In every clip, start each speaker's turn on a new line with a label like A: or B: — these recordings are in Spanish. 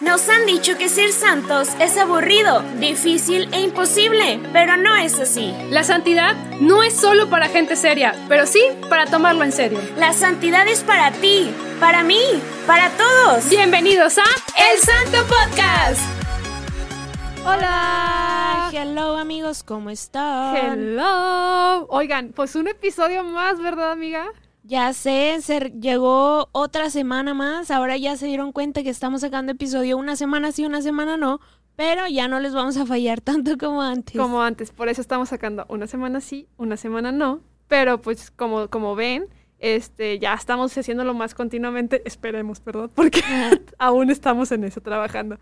A: Nos han dicho que ser santos es aburrido, difícil e imposible, pero no es así.
B: La santidad no es solo para gente seria, pero sí para tomarlo en serio.
A: La santidad es para ti, para mí, para todos.
B: Bienvenidos a
A: El Santo Podcast.
B: Hola.
A: Hello amigos, ¿cómo están?
B: Hello. Oigan, pues un episodio más, ¿verdad, amiga?
A: Ya sé, se llegó otra semana más. Ahora ya se dieron cuenta que estamos sacando episodio una semana sí, una semana no. Pero ya no les vamos a fallar tanto como antes.
B: Como antes, por eso estamos sacando una semana sí, una semana no. Pero pues como, como ven, este, ya estamos haciéndolo más continuamente. Esperemos, perdón, porque aún estamos en eso trabajando.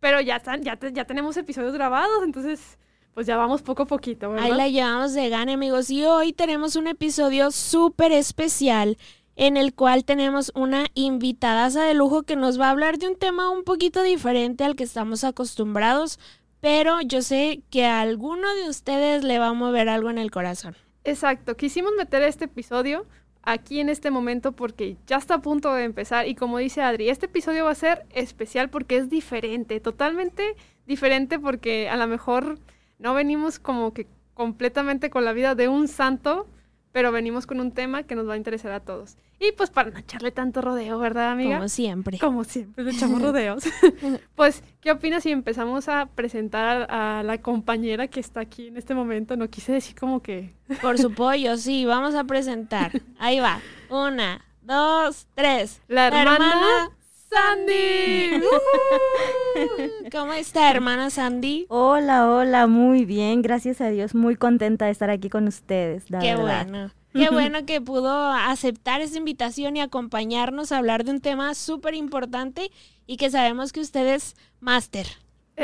B: Pero ya están, ya, ya tenemos episodios grabados, entonces pues ya vamos poco a poquito, ¿verdad?
A: Ahí la llevamos de gana, amigos. Y hoy tenemos un episodio súper especial en el cual tenemos una invitada de lujo que nos va a hablar de un tema un poquito diferente al que estamos acostumbrados, pero yo sé que a alguno de ustedes le va a mover algo en el corazón.
B: Exacto, quisimos meter este episodio aquí en este momento porque ya está a punto de empezar y como dice Adri, este episodio va a ser especial porque es diferente, totalmente diferente porque a lo mejor no venimos como que completamente con la vida de un santo, pero venimos con un tema que nos va a interesar a todos. Y pues para no echarle tanto rodeo, ¿verdad, amiga?
A: Como siempre.
B: Como siempre, le echamos rodeos. pues, ¿qué opinas si empezamos a presentar a, la compañera que está aquí en este momento? No quise decir como que...
A: Por su pollo, sí, vamos a presentar. Ahí va. Una, dos, tres.
B: La hermana Sandy.
A: ¿Cómo está, hermana Sandy?
C: Hola, hola, muy bien, gracias a Dios, muy contenta de estar aquí con ustedes.
A: Qué bueno. Qué bueno que pudo aceptar esa invitación y acompañarnos a hablar de un tema súper importante y que sabemos que usted es máster.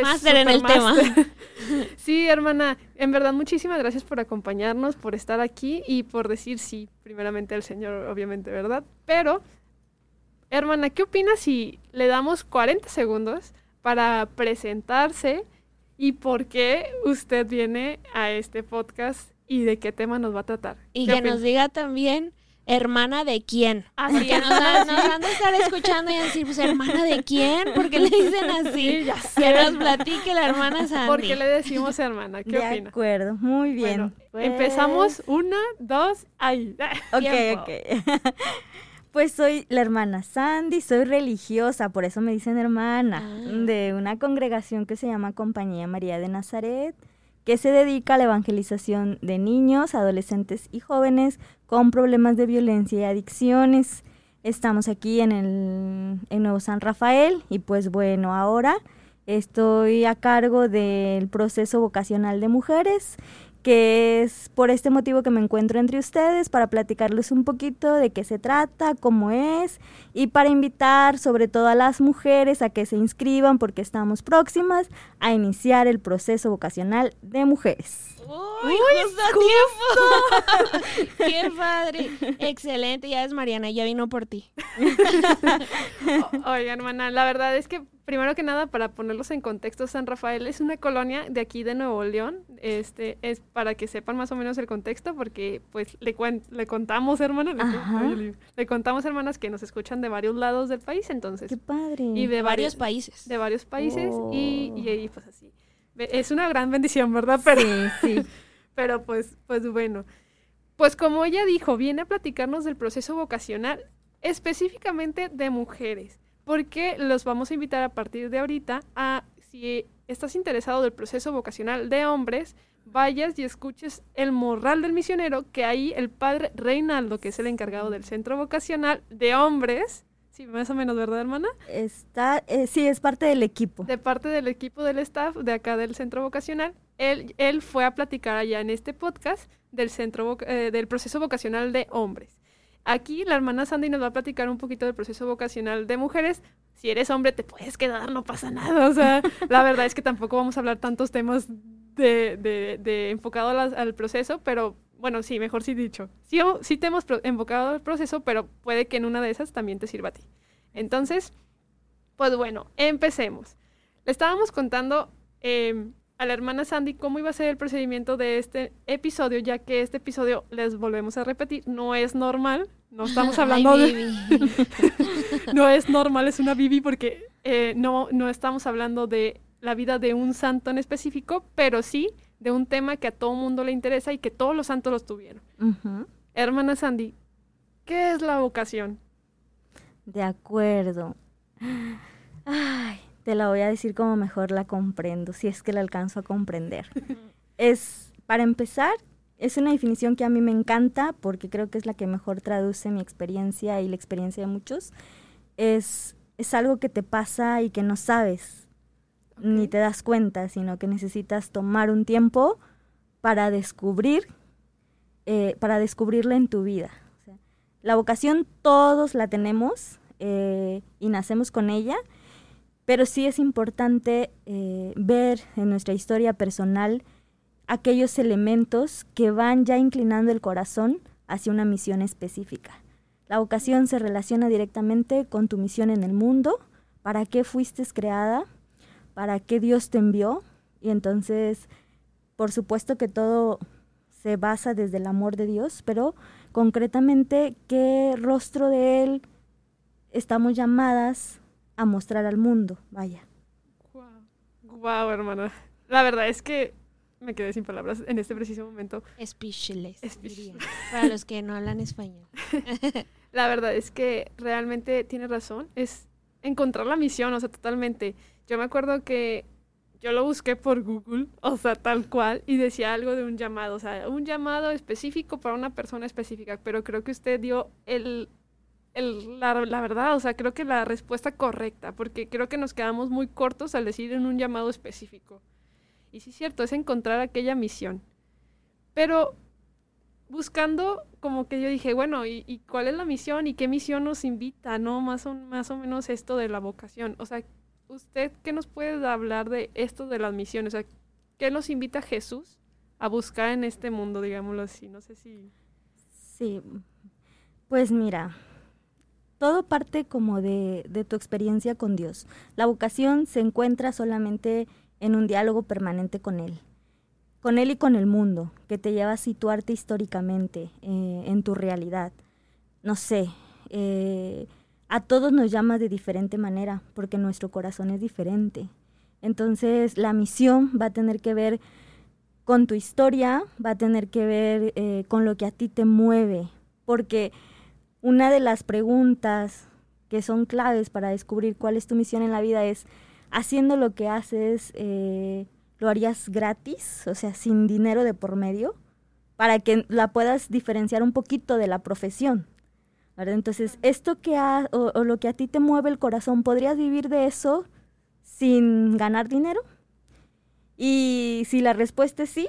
A: Máster en el tema.
B: Sí, hermana, en verdad muchísimas gracias por acompañarnos, por estar aquí y por decir sí, primeramente al Señor, obviamente, ¿verdad? Pero Hermana, ¿qué opinas si le damos 40 segundos para presentarse y por qué usted viene a este podcast y de qué tema nos va a tratar?
A: Y que nos diga también hermana de quién. Así que nos, van a estar escuchando y decir, pues hermana de quién, ¿por qué le dicen así? Que nos platique la hermana Sandy.
B: ¿Por qué le decimos hermana? ¿Qué opina?
C: De acuerdo, muy bien.
B: Empezamos pues una, dos, ahí.
C: Ok, ok. Pues soy la hermana Sandy, soy religiosa, por eso me dicen hermana, ah. de una congregación que se llama Compañía María de Nazaret, que se dedica a la evangelización de niños, adolescentes y jóvenes con problemas de violencia y adicciones. Estamos aquí en el en Nuevo San Rafael y pues bueno, ahora estoy a cargo del proceso vocacional de mujeres que es por este motivo que me encuentro entre ustedes para platicarles un poquito de qué se trata, cómo es y para invitar sobre todo a las mujeres a que se inscriban porque estamos próximas a iniciar el proceso vocacional de mujeres.
A: ¡Uy, justo, tiempo! ¡Qué padre! Excelente, ya es Mariana, ya vino por ti.
B: Oye, hermana, la verdad es que primero que nada, para ponerlos en contexto, San Rafael es una colonia de aquí de Nuevo León. Este es para que sepan más o menos el contexto, porque pues le, le contamos, hermana, le, contamos, hermanas, que nos escuchan de varios lados del país, entonces.
C: ¡Qué padre!
A: Y de varios, países.
B: De varios países y, y, pues así. Es una gran bendición, ¿verdad? Pero, sí, pero pues, pues bueno. Pues como ella dijo, viene a platicarnos del proceso vocacional específicamente de mujeres, porque los vamos a invitar a partir de ahorita a, si estás interesado del proceso vocacional de hombres, vayas y escuches el morral del misionero, que ahí el padre Reinaldo, que es el encargado del centro vocacional de hombres, Sí, más o menos, ¿verdad, hermana?
C: Está, eh, sí, es parte del equipo.
B: De parte del equipo del staff de acá del centro vocacional. Él, él fue a platicar allá en este podcast del centro eh, del proceso vocacional de hombres. Aquí la hermana Sandy nos va a platicar un poquito del proceso vocacional de mujeres. Si eres hombre, te puedes quedar, no pasa nada. O sea, la verdad es que tampoco vamos a hablar tantos temas de, de, de enfocado al proceso, pero bueno, sí, mejor sí dicho. Sí, sí te hemos enfocado el proceso, pero puede que en una de esas también te sirva a ti. Entonces, pues bueno, empecemos. Le estábamos contando em, a la hermana Sandy cómo iba a ser el procedimiento de este episodio, ya que este episodio, les volvemos a repetir, no es normal. No estamos hablando de... no es normal, es una Bibi porque eh, no, no estamos hablando de la vida de un santo en específico, pero sí de un tema que a todo mundo le interesa y que todos los santos los tuvieron. Hermana Sandy, ¿qué es la vocación?
C: De acuerdo. Ay, te la voy a decir como mejor la comprendo, si es que la alcanzo a comprender. es, para empezar, es una definición que a mí me encanta porque creo que es la que mejor traduce mi experiencia y la experiencia de muchos. Es, es algo que te pasa y que no sabes, ni te das cuenta, sino que necesitas tomar un tiempo para descubrir, eh, para descubrirla en tu vida. la vocación todos la tenemos eh, y nacemos con ella pero sí es importante eh, ver en nuestra historia personal aquellos elementos que van ya inclinando el corazón hacia una misión específica. La vocación se relaciona directamente con tu misión en el mundo, para qué fuiste creada, para qué Dios te envió, y entonces, por supuesto que todo se basa desde el amor de Dios, pero concretamente qué rostro de Él estamos llamadas a mostrar al mundo, vaya.
B: Wow. hermana. La verdad es que me quedé sin palabras en este preciso momento.
A: Speechless. Para los que no hablan español.
B: la verdad es que realmente tiene razón. Es encontrar la misión, o sea, totalmente. Yo me acuerdo que yo lo busqué por Google, o sea, tal cual, y decía algo de un llamado, o sea, un llamado específico para una persona específica, pero creo que usted dio el la, verdad, o sea, creo que la respuesta correcta, porque creo que nos quedamos muy cortos al decir en un llamado específico. Y sí es cierto, es encontrar aquella misión. Pero buscando, como que yo dije, bueno, ¿y, cuál es la misión? ¿Y qué misión nos invita? ¿No? Más o, más o menos esto de la vocación. O sea, ¿usted qué nos puede hablar de esto de las misiones? O sea, ¿qué nos invita Jesús a buscar en este mundo, digámoslo así? No sé si...
C: Sí, pues mira, todo parte como de, de, tu experiencia con Dios. La vocación se encuentra solamente en un diálogo permanente con Él, con Él y con el mundo, que te lleva a situarte históricamente eh, en tu realidad. No sé, eh, a todos nos llama de diferente manera, porque nuestro corazón es diferente. Entonces la misión va a tener que ver con tu historia, va a tener que ver eh, con lo que a ti te mueve, porque una de las preguntas que son claves para descubrir cuál es tu misión en la vida es, haciendo lo que haces, eh, ¿lo harías gratis? O sea, sin dinero de por medio, para que la puedas diferenciar un poquito de la profesión. Entonces, esto que ha, o, lo que a ti te mueve el corazón, ¿podrías vivir de eso sin ganar dinero? Y si la respuesta es sí,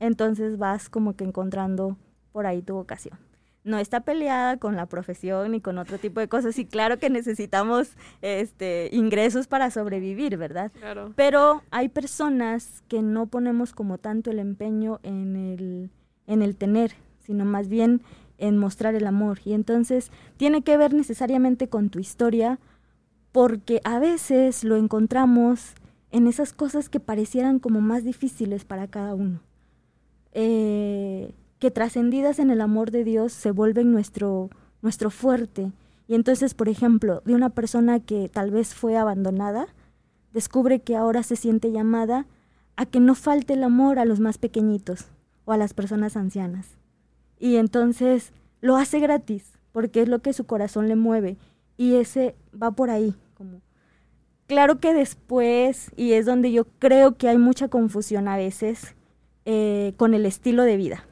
C: entonces vas como que encontrando por ahí tu vocación no está peleada con la profesión y con otro tipo de cosas. Y claro que necesitamos este, ingresos para sobrevivir, ¿verdad?
B: Claro.
C: Pero hay personas que no ponemos como tanto el empeño en el, en el tener, sino más bien en mostrar el amor. Y entonces tiene que ver necesariamente con tu historia, porque a veces lo encontramos en esas cosas que parecieran como más difíciles para cada uno. Eh, que trascendidas en el amor de Dios se vuelven nuestro, nuestro fuerte. Y entonces, por ejemplo, de una persona que tal vez fue abandonada, descubre que ahora se siente llamada a que no falte el amor a los más pequeñitos o a las personas ancianas. Y entonces lo hace gratis, porque es lo que su corazón le mueve. Y ese va por ahí. Como. Claro que después, y es donde yo creo que hay mucha confusión a veces, eh, con el estilo de vida.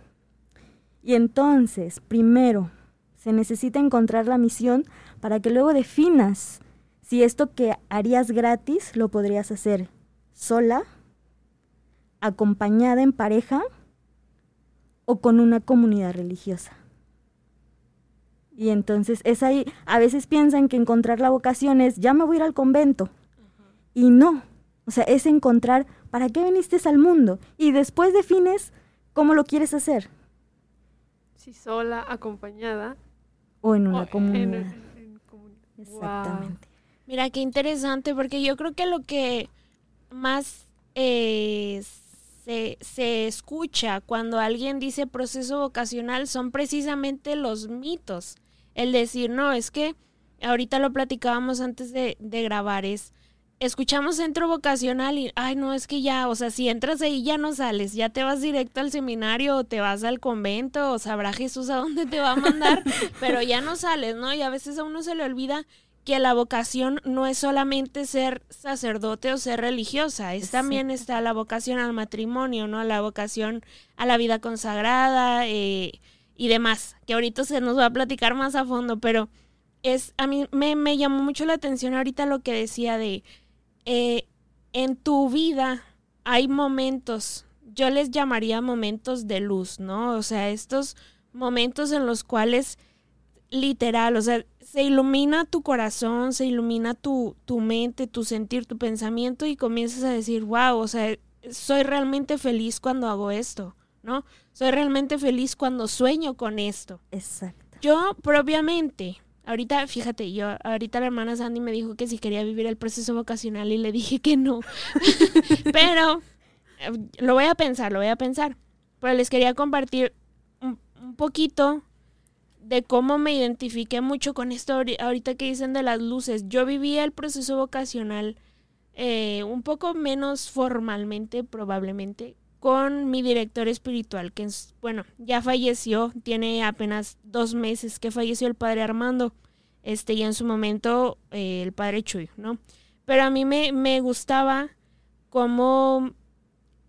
C: Y entonces, primero, se necesita encontrar la misión para que luego definas si esto que harías gratis lo podrías hacer sola, acompañada en pareja o con una comunidad religiosa. Y entonces es ahí, a veces piensan que encontrar la vocación es, ya me voy a ir al convento. Y no, o sea, es encontrar para qué viniste al mundo y después defines cómo lo quieres hacer
B: sola, acompañada.
C: O en una comunidad. Exactamente.
A: Mira, qué interesante, porque yo creo que lo que más eh, se, se escucha cuando alguien dice proceso vocacional son precisamente los mitos. El decir, no, es que ahorita lo platicábamos antes de, de grabar, es escuchamos centro vocacional y, ay, no, es que ya, o sea, si entras ahí ya no sales, ya te vas directo al seminario o te vas al convento o sabrá Jesús a dónde te va a mandar, pero ya no sales, ¿no? Y a veces a uno se le olvida que la vocación no es solamente ser sacerdote o ser religiosa, es también está la vocación al matrimonio, ¿no? La vocación a la vida consagrada eh, y demás, que ahorita se nos va a platicar más a fondo, pero es, a mí me, me llamó mucho la atención ahorita lo que decía de eh, en tu vida hay momentos, yo les llamaría momentos de luz, ¿no? O sea, estos momentos en los cuales literal, o sea, se ilumina tu corazón, se ilumina tu, tu mente, tu sentir, tu pensamiento y comienzas a decir, wow, o sea, soy realmente feliz cuando hago esto, ¿no? Soy realmente feliz cuando sueño con esto.
C: Exacto.
A: Yo propiamente, Ahorita, fíjate, yo, ahorita la hermana Sandy me dijo que si quería vivir el proceso vocacional y le dije que no. Pero eh, lo voy a pensar, lo voy a pensar. Pero les quería compartir un, poquito de cómo me identifiqué mucho con esto ahorita que dicen de las luces. Yo vivía el proceso vocacional eh, un poco menos formalmente, probablemente, con mi director espiritual, que es, bueno, ya falleció, tiene apenas dos meses que falleció el padre Armando, este, y en su momento eh, el padre Chuy, ¿no? Pero a mí me, me gustaba cómo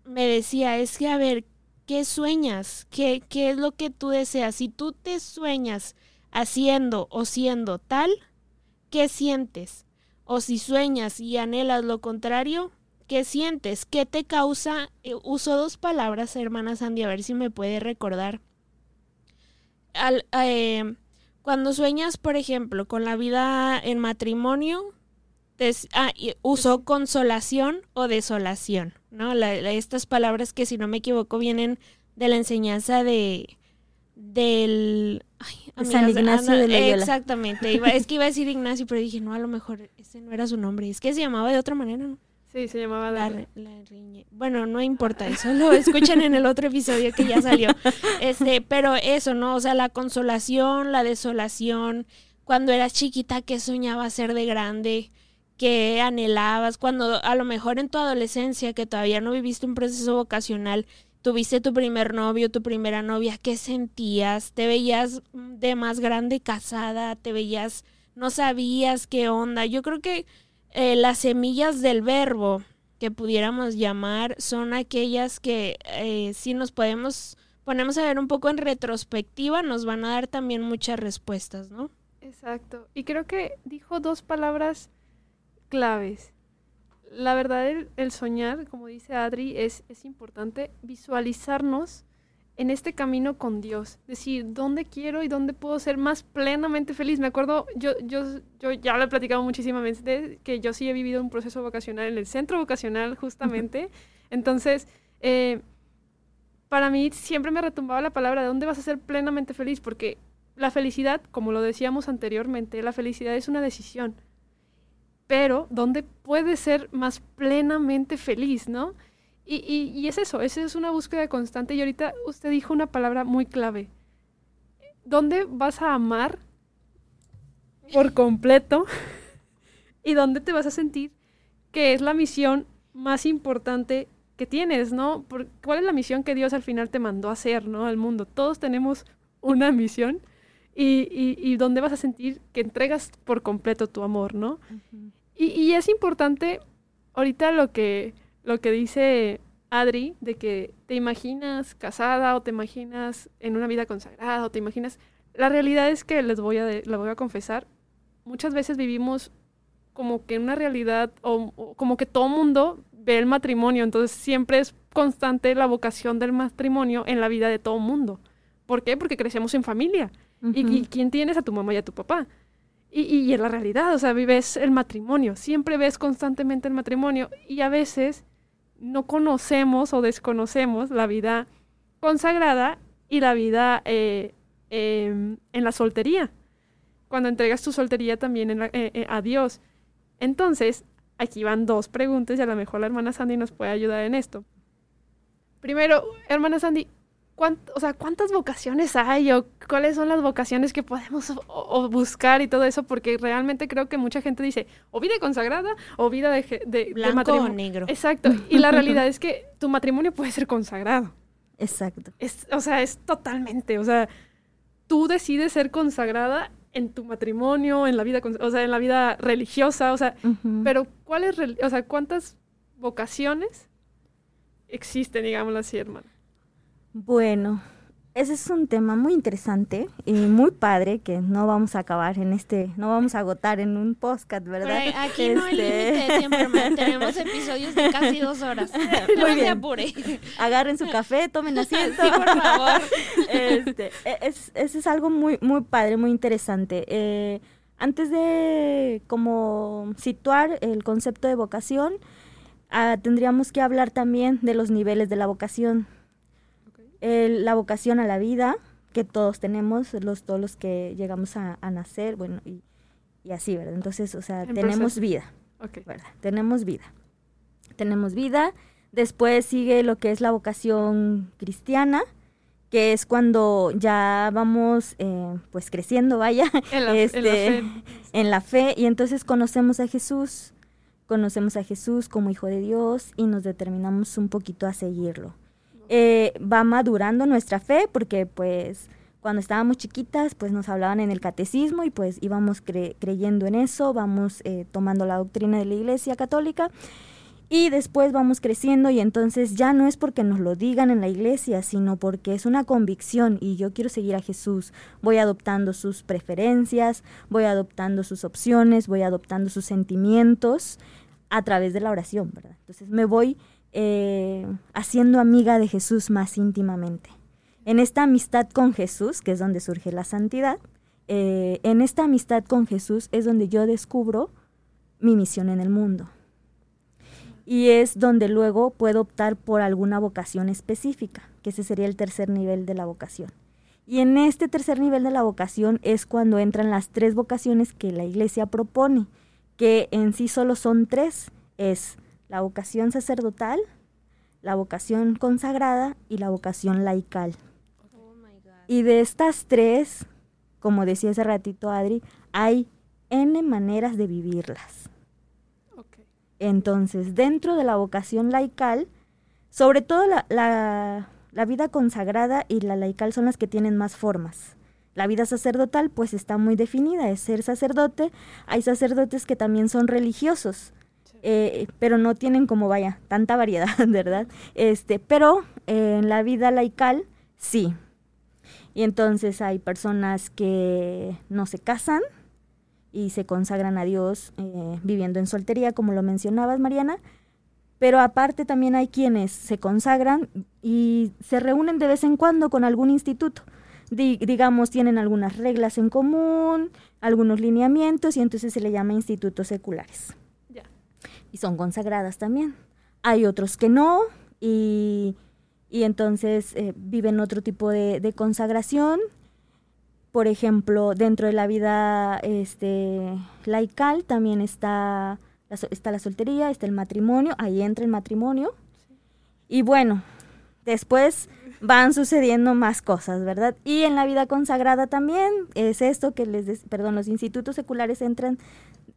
A: me decía, es que a ver, ¿qué sueñas? ¿Qué, ¿Qué es lo que tú deseas? Si tú te sueñas haciendo o siendo tal, ¿qué sientes? O si sueñas y anhelas lo contrario, ¿Qué sientes? ¿Qué te causa? Eh, uso dos palabras, hermana Sandy, a ver si me puede recordar. Al, eh, cuando sueñas, por ejemplo, con la vida en matrimonio, te, ah, uso consolación o desolación, ¿no? estas palabras que, si no me equivoco, vienen de la enseñanza de del
C: San Ignacio de Loyola.
A: Exactamente. es que iba a decir Ignacio, pero dije, no, a lo mejor ese no era su nombre. Es que se llamaba de otra manera, ¿no?
B: Sí, se llamaba La,
A: riñe. Bueno, no importa eso, lo escuchan en el otro episodio que ya salió. Este, pero eso, ¿no? O sea, la consolación, la desolación, cuando eras chiquita, ¿qué soñabas ser de grande? ¿Qué anhelabas? Cuando a lo mejor en tu adolescencia, que todavía no viviste un proceso vocacional, tuviste tu primer novio, tu primera novia, ¿qué sentías? ¿Te veías de más grande casada? ¿Te veías, no sabías qué onda? Yo creo que eh, las semillas del verbo que pudiéramos llamar son aquellas que eh, si nos podemos ponemos a ver un poco en retrospectiva nos van a dar también muchas respuestas, ¿no?
B: Exacto. Y creo que dijo dos palabras claves. La verdad, el, soñar, como dice Adri, es, es importante visualizarnos en este camino con Dios. Decir, ¿dónde quiero y dónde puedo ser más plenamente feliz? Me acuerdo, yo, yo, yo ya lo he platicado muchísimas veces, que yo sí he vivido un proceso vocacional en el centro vocacional, justamente. Entonces, eh, para mí siempre me retumbaba la palabra, ¿de dónde vas a ser plenamente feliz? Porque la felicidad, como lo decíamos anteriormente, la felicidad es una decisión. Pero, ¿dónde puedes ser más plenamente feliz, no? Y, y, es eso, esa es una búsqueda constante. Y ahorita usted dijo una palabra muy clave. ¿Dónde vas a amar por completo? ¿Y dónde te vas a sentir que es la misión más importante que tienes, ¿no? ¿Cuál es la misión que Dios al final te mandó a hacer, ¿no? Al mundo. Todos tenemos una misión. Y, y, dónde vas a sentir que entregas por completo tu amor, ¿no? y, y es importante ahorita lo que lo que dice Adri, de que te imaginas casada o te imaginas en una vida consagrada o te imaginas... La realidad es que les voy a, les voy a confesar, muchas veces vivimos como que en una realidad o, como que todo mundo ve el matrimonio, entonces siempre es constante la vocación del matrimonio en la vida de todo mundo. ¿Por qué? Porque crecemos en familia. ¿Y, quién tienes? A tu mamá y a tu papá. Y, y, en la realidad, o sea, vives el matrimonio, siempre ves constantemente el matrimonio y a veces no conocemos o desconocemos la vida consagrada y la vida eh, em, en la soltería. Cuando entregas tu soltería también eh, eh, a Dios. Entonces, aquí van dos preguntas y a lo mejor la hermana Sandy nos puede ayudar en esto. Primero, hermana Sandy, o sea, ¿cuántas vocaciones hay o cuáles son las vocaciones que podemos buscar y todo eso? Porque realmente creo que mucha gente dice o vida consagrada o vida de, de,
A: Blanco o negro.
B: Exacto. Y la realidad es que tu matrimonio puede ser consagrado.
C: Exacto.
B: Es, o sea, es totalmente, o sea, tú decides ser consagrada en tu matrimonio, en la vida, o sea, en la vida religiosa, o sea, pero ¿cuáles, o sea, cuántas vocaciones existen, digámoslo así, hermano?
C: Bueno, ese es un tema muy interesante y muy padre que no vamos a acabar en este, no vamos a agotar en un podcast, ¿verdad?
A: aquí no hay este, límite de tiempo, tenemos episodios de casi dos horas. Muy bien. apure.
C: Agarren su café, tomen asiento.
A: Sí, por favor.
C: Este, e, es, es algo muy, muy padre, muy interesante. Eh, antes de como situar el concepto de vocación, ah, tendríamos que hablar también de los niveles de la vocación la vocación a la vida que todos tenemos, los, todos los que llegamos a, nacer, bueno, y, así, ¿verdad? Entonces, o sea, tenemos vida, ¿verdad? Tenemos vida. Tenemos vida. Después sigue lo que es la vocación cristiana, que es cuando ya vamos eh, pues creciendo, vaya,
B: en la, este,
C: en la fe, y entonces conocemos a Jesús, conocemos a Jesús como Hijo de Dios y nos determinamos un poquito a seguirlo. Eh, va madurando nuestra fe porque pues cuando estábamos chiquitas pues nos hablaban en el catecismo y pues íbamos creyendo en eso, vamos eh, tomando la doctrina de la Iglesia Católica y después vamos creciendo y entonces ya no es porque nos lo digan en la iglesia, sino porque es una convicción y yo quiero seguir a Jesús. Voy adoptando sus preferencias, voy adoptando sus opciones, voy adoptando sus sentimientos a través de la oración, ¿verdad? Entonces me voy eh, haciendo amiga de Jesús más íntimamente. En esta amistad con Jesús, que es donde surge la santidad, eh, en esta amistad con Jesús es donde yo descubro mi misión en el mundo. Y es donde luego puedo optar por alguna vocación específica, que ese sería el tercer nivel de la vocación. Y en este tercer nivel de la vocación es cuando entran las tres vocaciones que la iglesia propone, que en sí solo son tres. Es la vocación sacerdotal, la vocación consagrada y la vocación laical. Oh y de estas tres, como decía hace ratito Adri, hay N maneras de vivirlas. Entonces, dentro de la vocación laical, sobre todo la, la, la, vida consagrada y la laical son las que tienen más formas. La vida sacerdotal pues está muy definida, es ser sacerdote. Hay sacerdotes que también son religiosos, eh, pero no tienen como vaya tanta variedad, ¿verdad? Este, pero en la vida laical sí. Y entonces hay personas que no se casan y se consagran a Dios eh, viviendo en soltería, como lo mencionabas, Mariana. Pero aparte también hay quienes se consagran y se reúnen de vez en cuando con algún instituto. digamos, tienen algunas reglas en común, algunos lineamientos y entonces se le llama institutos seculares y son consagradas también. Hay otros que no y, entonces eh, viven otro tipo de, consagración. Por ejemplo, dentro de la vida este, laical también está la, está la soltería, está el matrimonio, ahí entra el matrimonio. Y bueno, después van sucediendo más cosas, ¿verdad? Y en la vida consagrada también es esto que les, perdón, los institutos seculares entran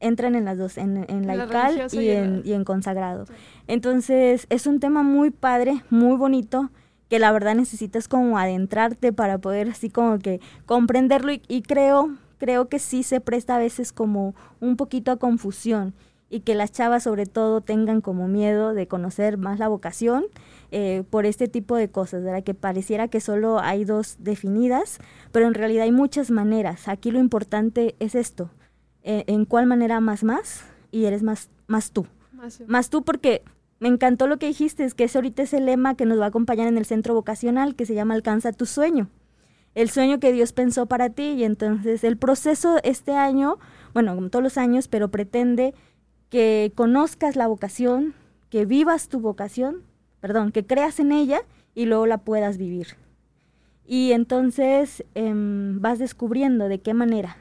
C: entran en las dos, en, en laical y, en, y en consagrado. Entonces, es un tema muy padre, muy bonito, que la verdad necesitas como adentrarte para poder así como que comprenderlo y, creo, creo que sí se presta a veces como un poquito a confusión y que las chavas sobre todo tengan como miedo de conocer más la vocación eh, por este tipo de cosas, ¿verdad? Que pareciera que solo hay dos definidas, pero en realidad hay muchas maneras. Aquí lo importante es esto, eh, en cuál manera más más y eres más, más tú. Más, tú porque me encantó lo que dijiste, es que ese ahorita es el lema que nos va a acompañar en el centro vocacional que se llama Alcanza tu sueño. El sueño que Dios pensó para ti y entonces el proceso este año, bueno, como todos los años, pero pretende que conozcas la vocación, que vivas tu vocación, perdón, que creas en ella y luego la puedas vivir. Y entonces em, vas descubriendo de qué manera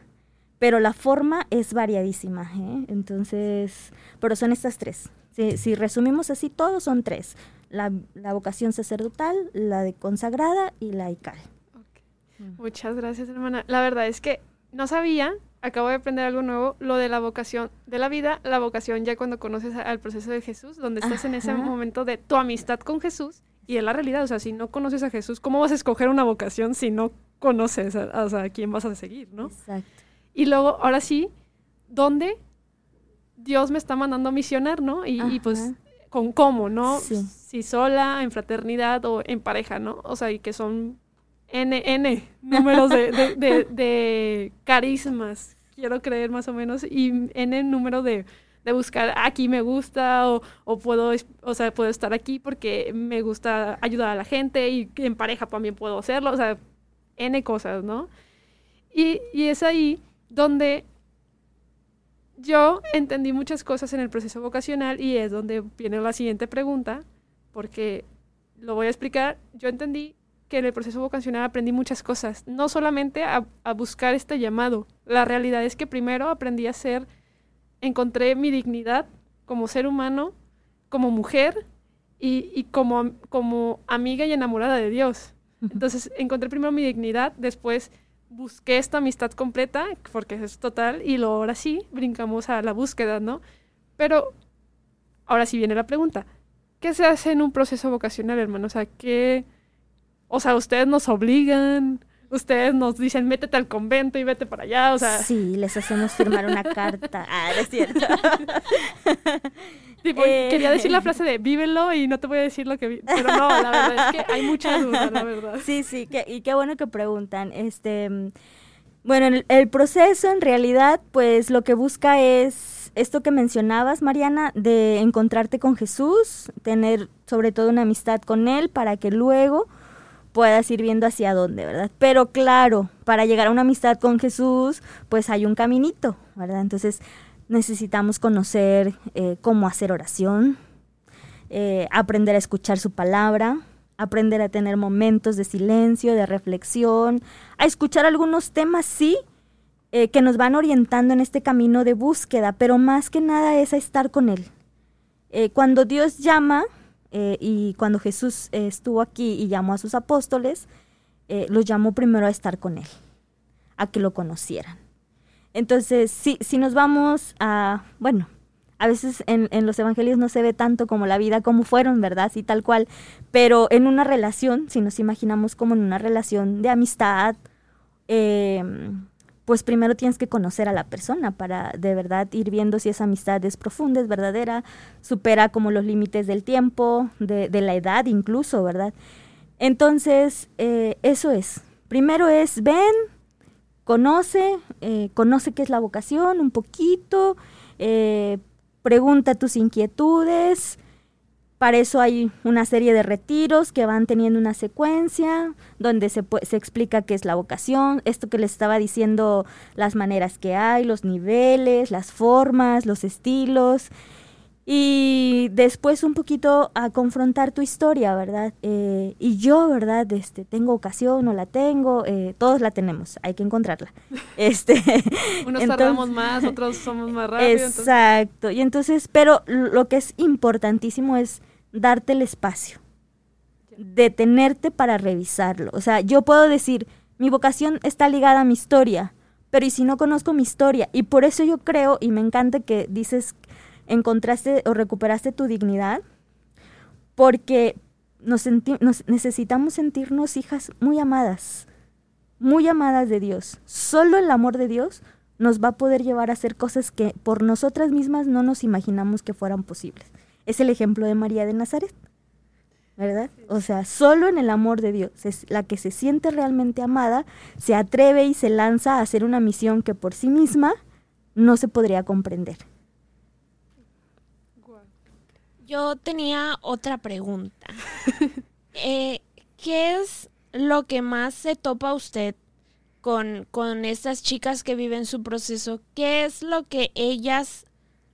C: pero la forma es variadísima. ¿eh? Entonces, pero son estas tres. Si, resumimos así, todos son tres. La, vocación sacerdotal, la de consagrada y la.
B: Mm. Muchas gracias, hermana. La verdad es que no sabía, acabo de aprender algo nuevo, lo de la vocación de la vida, la vocación ya cuando conoces al proceso de Jesús, donde estás en ese momento de tu amistad con Jesús y en la realidad, o sea, si no conoces a Jesús, ¿cómo vas a escoger una vocación si no conoces a, a quién vas a seguir, no? Exacto. Y luego, ahora sí, ¿dónde Dios me está mandando a misionar, ¿no? Y, pues, con cómo, ¿no? Si sola, en fraternidad o en pareja, ¿no? O sea, y que son N, N números de, de, carismas, quiero creer más o menos, y N número de, de buscar aquí me gusta o, o, puedo o sea puedo estar aquí porque me gusta ayudar a la gente y en pareja también puedo hacerlo o sea n cosas no y, y es ahí donde yo entendí muchas cosas en el proceso vocacional y es donde viene la siguiente pregunta, porque lo voy a explicar. Yo entendí que en el proceso vocacional aprendí muchas cosas, no solamente a, buscar este llamado. La realidad es que primero aprendí a ser, encontré mi dignidad como ser humano, como mujer y, y como, como amiga y enamorada de Dios. Entonces encontré primero mi dignidad, después busqué esta amistad completa, porque es total, y luego ahora sí brincamos a la búsqueda, ¿no? Pero ahora sí viene la pregunta. ¿Qué se hace en un proceso vocacional, hermano? O sea, ¿qué... O sea, ustedes nos obligan, ustedes nos dicen, métete al convento y vete para allá, o sea...
C: Sí, les hacemos firmar una carta. Ah, es cierto.
B: Eh, quería decir la frase de vívelo y no te voy a decir lo que vi. Pero no, la verdad es que hay mucha duda, la verdad.
C: Sí, sí, y qué bueno que preguntan. Este, bueno, el, proceso en realidad, pues lo que busca es esto que mencionabas, Mariana, de encontrarte con Jesús, tener sobre todo una amistad con Él para que luego puedas ir viendo hacia dónde, ¿verdad? Pero claro, para llegar a una amistad con Jesús, pues hay un caminito, ¿verdad? Entonces, necesitamos conocer eh, cómo hacer oración, eh, aprender a escuchar su palabra, aprender a tener momentos de silencio, de reflexión, a escuchar algunos temas, sí, eh, que nos van orientando en este camino de búsqueda, pero más que nada es a estar con Él. cuando Dios llama, y cuando Jesús estuvo aquí y llamó a sus apóstoles, los llamó primero a estar con Él, a que lo conocieran. Entonces, si, si nos vamos a, bueno, a veces en, en, los evangelios no se ve tanto como la vida como fueron, ¿verdad? Así tal cual. Pero en una relación, si nos imaginamos como en una relación de amistad, em, pues primero tienes que conocer a la persona para de verdad ir viendo si esa amistad es profunda, es verdadera, supera como los límites del tiempo, de, de la edad incluso, ¿verdad? Entonces, eh, eso es. Primero es, ven, conoce, eh, conoce qué es la vocación un poquito, eh, pregunta tus inquietudes. Para eso hay una serie de retiros que van teniendo una secuencia donde se, se explica qué es la vocación, esto que les estaba diciendo, las maneras que hay, los niveles, las formas, los estilos y después un poquito a confrontar tu historia, ¿verdad? Eh, y yo, ¿verdad? Este, tengo ocasión, no la tengo, eh, todos la tenemos, hay que encontrarla. Este,
B: Unos tardamos más, otros somos más rápidos.
C: Exacto, y entonces, pero lo que es importantísimo es darte el espacio, detenerte para revisarlo. O sea, yo puedo decir, mi vocación está ligada a mi historia, pero ¿y si no conozco mi historia? Y por eso yo creo, y me encanta que dices encontraste o recuperaste tu dignidad, porque nos, necesitamos sentirnos hijas muy amadas, muy amadas de Dios. Solo el amor de Dios nos va a poder llevar a hacer cosas que por nosotras mismas no nos imaginamos que fueran posibles. Es el ejemplo de María de Nazaret, ¿verdad? O sea, solo en el amor de Dios, es la que se siente realmente amada, se atreve y se lanza a hacer una misión que por sí misma no se podría comprender.
A: Yo tenía otra pregunta. Eh, ¿Qué es lo que más se topa usted con, con estas chicas que viven su proceso? ¿Qué es lo que ellas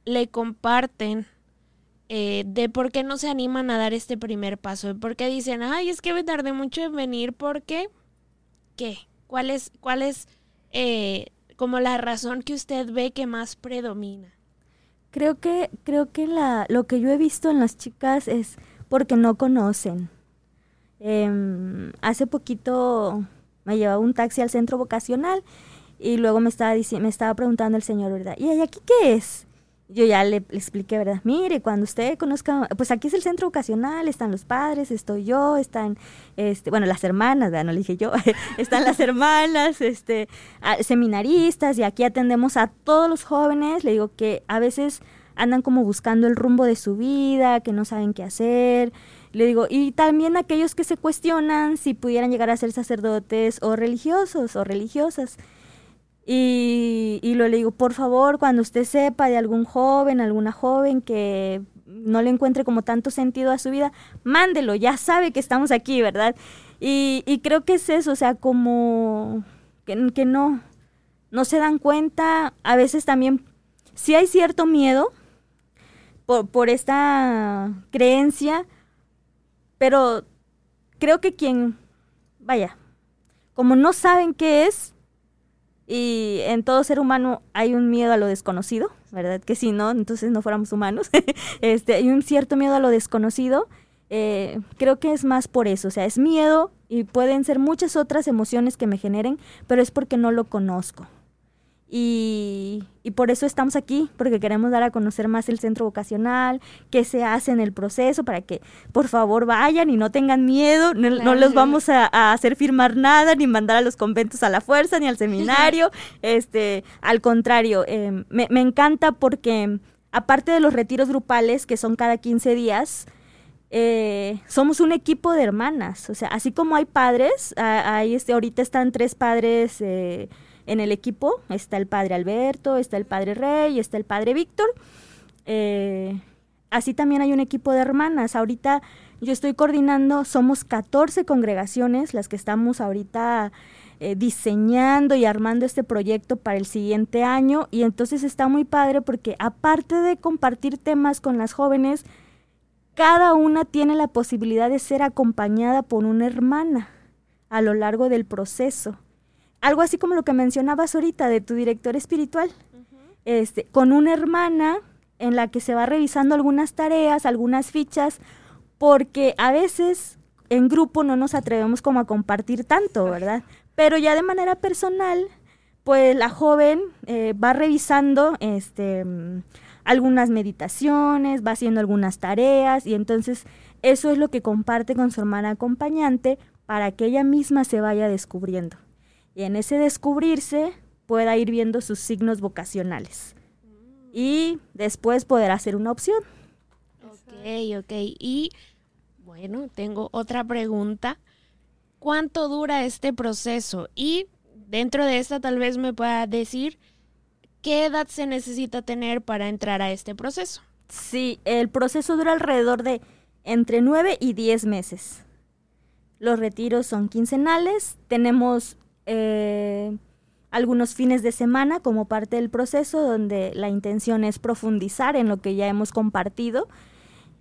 A: le comparten eh, de por qué no se animan a dar este primer paso? ¿Por qué dicen, ay, es que me tardé mucho en venir porque... ¿Qué? ¿Cuál es, cuál es, eh, como la razón que usted ve que más predomina?
C: Creo que, creo que la, lo que yo he visto en las chicas es porque no conocen. Em, hace poquito me llevaba un taxi al centro vocacional y luego me estaba, me estaba preguntando el señor, ¿verdad? ¿Y aquí qué es? Yo ya le, expliqué, ¿verdad? Mire, cuando usted conozca, pues aquí es el centro vocacional, están los padres, estoy yo, están, este, bueno, las hermanas, ¿verdad? No le dije yo, están las hermanas, este, seminaristas, y aquí atendemos a todos los jóvenes, le digo que a veces andan como buscando el rumbo de su vida, que no saben qué hacer, le digo, y también aquellos que se cuestionan si pudieran llegar a ser sacerdotes o religiosos o religiosas. Y, y lo le digo, por favor, cuando usted sepa de algún joven, alguna joven que no le encuentre como tanto sentido a su vida, mándelo, ya sabe que estamos aquí, ¿verdad? Y, y creo que es eso, o sea, como que, que, no, no se dan cuenta, a veces también, si hay cierto miedo por, por esta creencia, pero creo que quien, vaya, como no saben qué es, y en todo ser humano hay un miedo a lo desconocido, ¿verdad? Que si no, entonces no fuéramos humanos. este, hay un cierto miedo a lo desconocido. Eh, creo que es más por eso, o sea, es miedo y pueden ser muchas otras emociones que me generen, pero es porque no lo conozco. Y, por eso estamos aquí, porque queremos dar a conocer más el centro vocacional, qué se hace en el proceso, para que por favor vayan y no tengan miedo, no, les vamos a, hacer firmar nada, ni mandar a los conventos a la fuerza, ni al seminario, este, al contrario, em, me, encanta porque aparte de los retiros grupales, que son cada 15 días, eh, somos un equipo de hermanas, o sea, así como hay padres, hay este, ahorita están tres padres eh, en el equipo está el padre Alberto, está el padre Rey, está el padre Víctor. Eh, así también hay un equipo de hermanas. Ahorita yo estoy coordinando, somos 14 congregaciones las que estamos ahorita eh, diseñando y armando este proyecto para el siguiente año y entonces está muy padre porque aparte de compartir temas con las jóvenes, cada una tiene la posibilidad de ser acompañada por una hermana a lo largo del proceso algo así como lo que mencionabas ahorita de tu director espiritual, este, con una hermana en la que se va revisando algunas tareas, algunas fichas, porque a veces en grupo no nos atrevemos como a compartir tanto, ¿verdad? Pero ya de manera personal, pues la joven eh, va revisando este, algunas meditaciones, va haciendo algunas tareas y entonces eso es lo que comparte con su hermana acompañante para que ella misma se vaya descubriendo y en ese descubrirse pueda ir viendo sus signos vocacionales y después poder hacer una opción.
A: Ok, ok. Y bueno, tengo otra pregunta. ¿Cuánto dura este proceso? Y dentro de esta tal vez me pueda decir qué edad se necesita tener para entrar a este proceso.
C: Sí, el proceso dura alrededor de entre 9 y 10 meses. Los retiros son quincenales, tenemos eh, algunos fines de semana como parte del proceso donde la intención es profundizar en lo que ya hemos compartido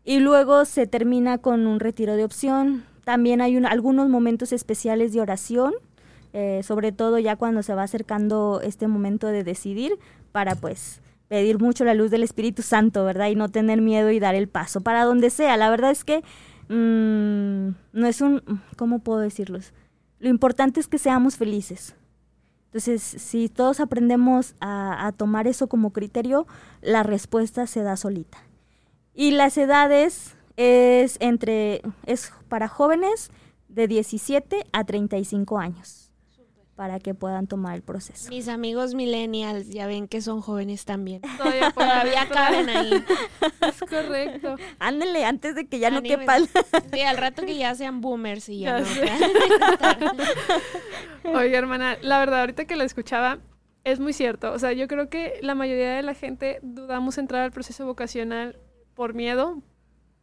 C: y luego se termina con un retiro de opción. También hay algunos momentos especiales de oración, eh, sobre todo ya cuando se va acercando este momento de decidir para pues pedir mucho la luz del Espíritu Santo, ¿verdad? Y no tener miedo y dar el paso para donde sea. La verdad es que mm, no es un, ¿cómo puedo decirlos? Lo importante es que seamos felices. Entonces, si todos aprendemos a, tomar eso como criterio, la respuesta se da solita. Y las edades es entre es para jóvenes de 17 a 35 años para que puedan tomar el proceso.
A: Mis amigos millennials ya ven que son jóvenes también. Todavía, caben ahí.
B: Es correcto.
C: Ándenle antes de que ya no quepan.
A: Sí, al rato que ya sean boomers y ya, no.
B: Oye, hermana, la verdad, ahorita que la escuchaba, es muy cierto. O sea, yo creo que la mayoría de la gente dudamos entrar al proceso vocacional por miedo,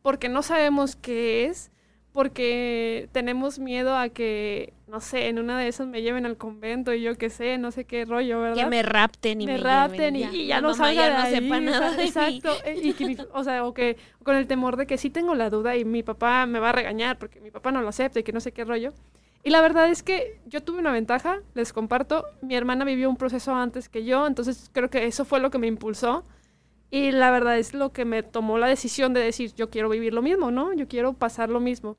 B: porque no sabemos qué es porque tenemos miedo a que, no sé, en una de esas me lleven al convento y yo qué sé, no sé qué rollo, ¿verdad?
A: Que me rapten y me,
B: rapten y, ya, no salga
A: ya no sepa nada de
B: Exacto, y o sea, o que con el temor de que sí tengo la duda y mi papá me va a regañar porque mi papá no lo acepta y que no sé qué rollo. Y la verdad es que yo tuve una ventaja, les comparto, mi hermana vivió un proceso antes que yo, entonces creo que eso fue lo que me impulsó. Y la verdad es lo que me tomó la decisión de decir, yo quiero vivir lo mismo, ¿no? Yo quiero pasar lo mismo.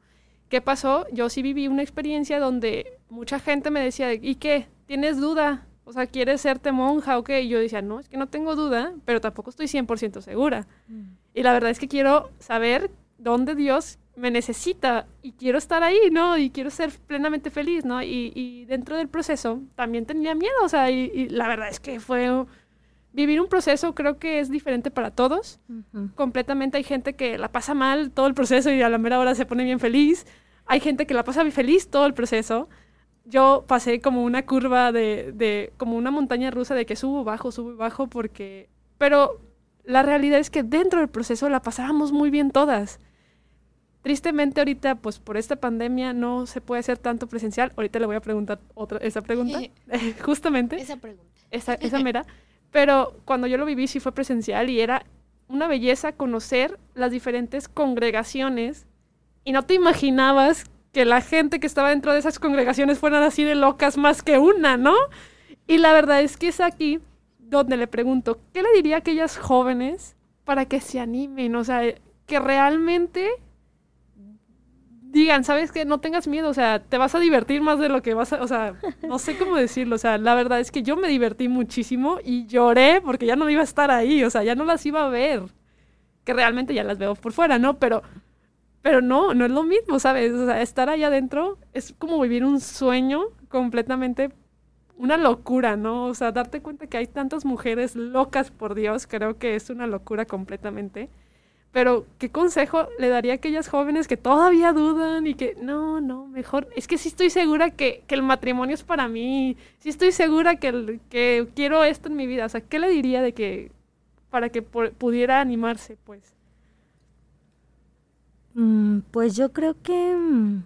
B: ¿Qué pasó? Yo sí viví una experiencia donde mucha gente me decía, ¿y qué? ¿Tienes duda? O sea, ¿quieres serte monja o qué? Y yo decía, no, es que no tengo duda, pero tampoco estoy 100% segura. Mm. Y la verdad es que quiero saber dónde Dios me necesita y quiero estar ahí, ¿no? Y quiero ser plenamente feliz, ¿no? Y, dentro del proceso también tenía miedo, o sea, y, la verdad es que fue... Vivir un proceso creo que es diferente para todos. Completamente hay gente que la pasa mal todo el proceso y a la mera hora se pone bien feliz. Hay gente que la pasa feliz todo el proceso. Yo pasé como una curva de, de como una montaña rusa de que subo, bajo, subo, bajo, porque... Pero la realidad es que dentro del proceso la pasábamos muy bien todas. Tristemente ahorita, pues por esta pandemia no se puede hacer tanto presencial. Ahorita le voy a preguntar otra, esa pregunta, justamente.
A: Esa pregunta.
B: Esa, esa mera. Pero cuando yo lo viví sí fue presencial y era una belleza conocer las diferentes congregaciones y no te imaginabas que la gente que estaba dentro de esas congregaciones fueran así de locas más que una, ¿no? Y la verdad es que es aquí donde le pregunto, ¿qué le diría a aquellas jóvenes para que se animen? O sea, que realmente digan, ¿sabes qué? No tengas miedo, o sea, te vas a divertir más de lo que vas a, o sea, no sé cómo decirlo, o sea, la verdad es que yo me divertí muchísimo y lloré porque ya no iba a estar ahí, o sea, ya no las iba a ver, que realmente ya las veo por fuera, ¿no? Pero, pero no, no es lo mismo, ¿sabes? O sea, estar ahí adentro es como vivir un sueño completamente, una locura, ¿no? O sea, darte cuenta que hay tantas mujeres locas por Dios, creo que es una locura completamente. Pero, ¿qué consejo le daría a aquellas jóvenes que todavía dudan y que, no, no, mejor, es que sí estoy segura que, el matrimonio es para mí, sí estoy segura que, que quiero esto en mi vida? O sea, ¿qué le diría de que, para que pudiera animarse, pues?
C: Mm, pues yo creo que... Mm,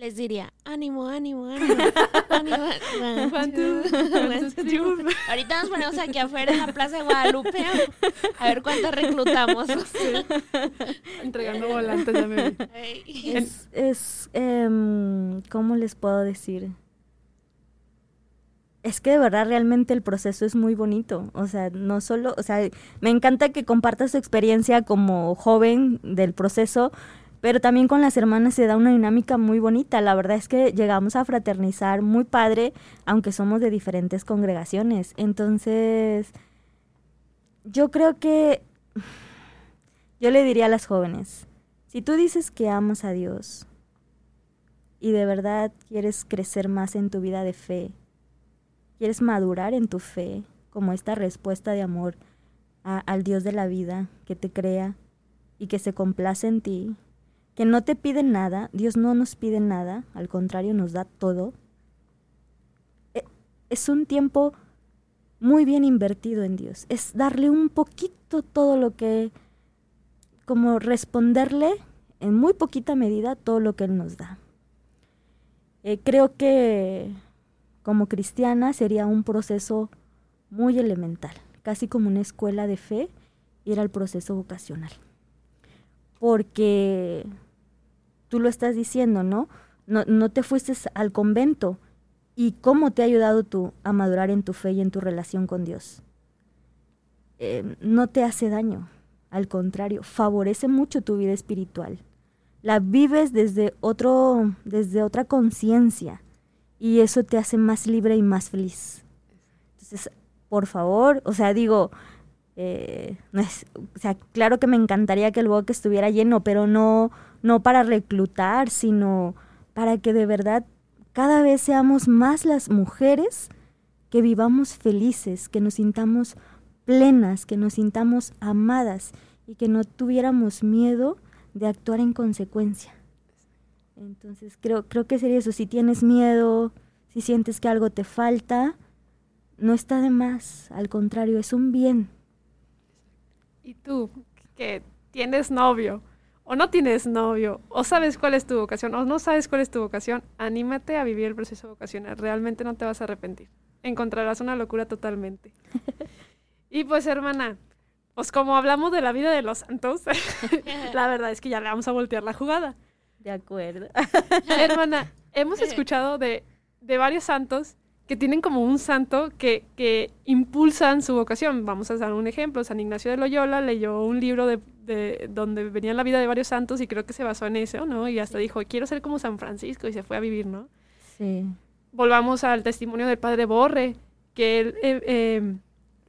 A: les diría, ánimo, ánimo, ánimo. ánimo, Ahorita nos ponemos aquí afuera en la Plaza de Guadalupe a ver cuántas reclutamos.
B: Entregando volantes me
C: Es, es em, ¿cómo les puedo decir? Es que de verdad realmente el proceso es muy bonito. O sea, no solo, o sea, me encanta que compartas tu experiencia como joven del proceso, pero también con las hermanas se da una dinámica muy bonita. La verdad es que llegamos a fraternizar muy padre, aunque somos de diferentes congregaciones. Entonces, yo creo que yo le diría a las jóvenes, si tú dices que amas a Dios y de verdad quieres crecer más en tu vida de fe, quieres madurar en tu fe, como esta respuesta de amor al Dios de la vida que te crea y que se complace en ti, que no te piden nada, Dios no nos pide nada, al contrario nos da todo. E, es un tiempo muy bien invertido en Dios, es darle un poquito todo lo que, como responderle en muy poquita medida todo lo que Él nos da. Eh, creo que como cristiana sería un proceso muy elemental, casi como una escuela de fe, ir al proceso vocacional porque tú lo estás diciendo, ¿no? No, no te fuiste al convento. ¿Y cómo te ha ayudado tú a madurar en tu fe y en tu relación con Dios? Eh, no te hace daño, al contrario, favorece mucho tu vida espiritual. La vives desde, otro, desde otra conciencia y eso te hace más libre y más feliz. Entonces, por favor, o sea, digo, eh, o sea, claro que me encantaría que el boque estuviera lleno, pero no, no para reclutar, sino para que de verdad cada vez seamos más las mujeres que vivamos felices, que nos sintamos plenas, que nos sintamos amadas y que no tuviéramos miedo de actuar en consecuencia. Entonces creo, creo que sería eso, si tienes miedo, si sientes que algo te falta, no está de más, al contrario, es un bien
B: y tú, que tienes novio, o no tienes novio, o sabes cuál es tu vocación, o no sabes cuál es tu vocación, anímate a vivir el proceso vocacional. Realmente no te vas a arrepentir. Encontrarás una locura totalmente. y pues, hermana, pues como hablamos de la vida de los santos, la verdad es que ya le vamos a voltear la jugada.
C: De acuerdo.
B: hermana, hemos escuchado de, de varios santos que tienen como un santo que, que, impulsan su vocación. Vamos a dar un ejemplo. San Ignacio de Loyola leyó un libro de, de, donde venía la vida de varios santos y creo que se basó en eso, ¿no? Y hasta dijo, quiero ser como San Francisco y se fue a vivir, ¿no?
C: Sí.
B: Volvamos al testimonio del padre Borre, que él eh, eh,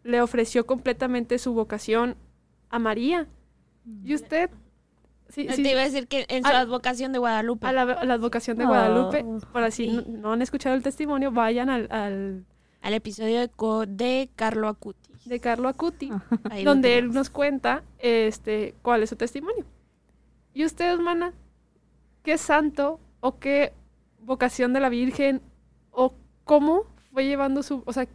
B: le ofreció completamente su vocación a María. Y usted
A: Sí, sí. Te iba a decir que en su advocación de Guadalupe.
B: A la, advocación de Guadalupe. Por así no, han escuchado el testimonio, vayan al...
A: Al, episodio de, de Carlo Acuti.
B: De Carlo Acuti, donde él nos cuenta este cuál es su testimonio. ¿Y usted, hermana? ¿Qué santo o qué vocación de la Virgen o cómo fue llevando su... O sea,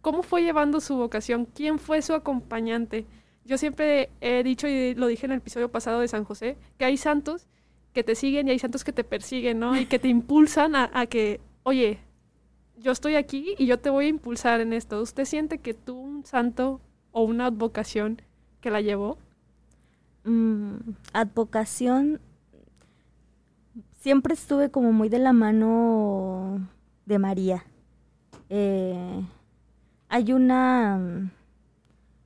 B: ¿cómo fue llevando su vocación? ¿Quién fue su acompañante? Yo siempre he dicho y lo dije en el episodio pasado de San José, que hay santos que te siguen y hay santos que te persiguen, ¿no? Y que te impulsan a, que, oye, yo estoy aquí y yo te voy a impulsar en esto. ¿Usted siente que tú un santo o una advocación que la llevó?
C: Mm, advocación, siempre estuve como muy de la mano de María. Eh, hay una